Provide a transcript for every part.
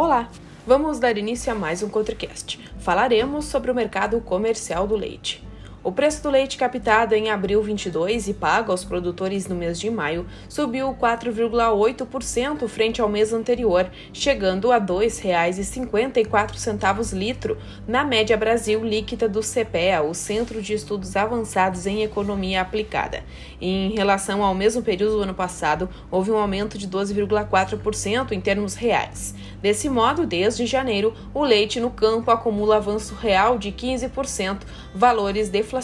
Olá! Vamos dar início a mais um ContriCast. Falaremos sobre o mercado comercial do leite. O preço do leite captado em abril 22 e pago aos produtores no mês de maio subiu 4,8% frente ao mês anterior, chegando a R$ 2,54 litro na média Brasil líquida do CPEA, o Centro de Estudos Avançados em Economia Aplicada. Em relação ao mesmo período do ano passado, houve um aumento de 12,4% em termos reais. Desse modo, desde janeiro, o leite no campo acumula avanço real de 15%, valores deflacionados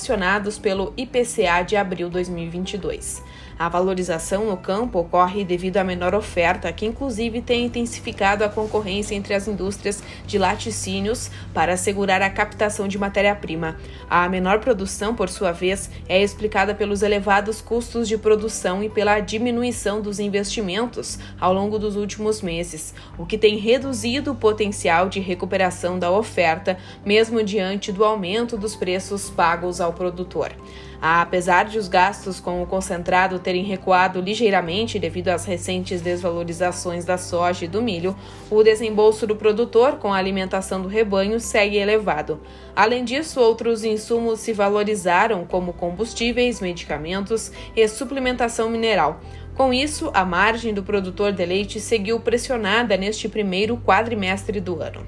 pelo IPCA de abril 2022. A valorização no campo ocorre devido à menor oferta, que inclusive tem intensificado a concorrência entre as indústrias de laticínios para assegurar a captação de matéria-prima. A menor produção, por sua vez, é explicada pelos elevados custos de produção e pela diminuição dos investimentos ao longo dos últimos meses, o que tem reduzido o potencial de recuperação da oferta, mesmo diante do aumento dos preços pagos ao produtor. Apesar de os gastos com o concentrado terem recuado ligeiramente devido às recentes desvalorizações da soja e do milho, o desembolso do produtor com a alimentação do rebanho segue elevado. Além disso, outros insumos se valorizaram, como combustíveis, medicamentos e suplementação mineral. Com isso, a margem do produtor de leite seguiu pressionada neste primeiro quadrimestre do ano.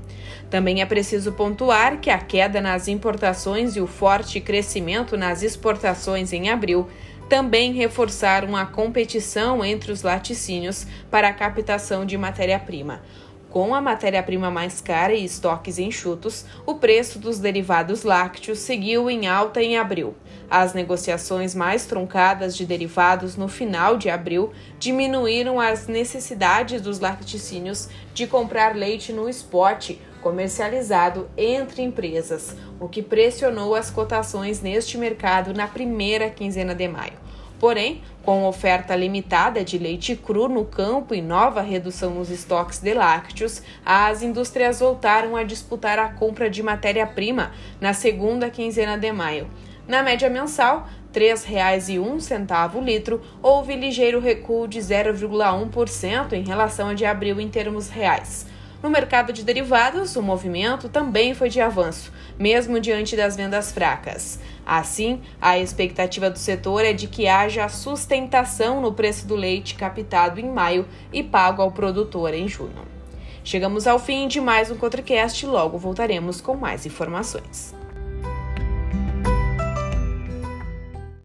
Também é preciso pontuar que a queda nas importações e o forte crescimento nas exportações em abril também reforçaram a competição entre os laticínios para a captação de matéria-prima. Com a matéria-prima mais cara e estoques enxutos, o preço dos derivados lácteos seguiu em alta em abril. As negociações mais truncadas de derivados no final de abril diminuíram as necessidades dos laticínios de comprar leite no spot comercializado entre empresas, o que pressionou as cotações neste mercado na primeira quinzena de maio. Porém, com oferta limitada de leite cru no campo e nova redução nos estoques de lácteos, as indústrias voltaram a disputar a compra de matéria-prima na segunda quinzena de maio. Na média mensal, R$ 3,01 o litro, houve ligeiro recuo de 0,1% em relação a de abril em termos reais. No mercado de derivados, o movimento também foi de avanço, mesmo diante das vendas fracas. Assim, a expectativa do setor é de que haja sustentação no preço do leite captado em maio e pago ao produtor em junho. Chegamos ao fim de mais um ContriCast, logo voltaremos com mais informações.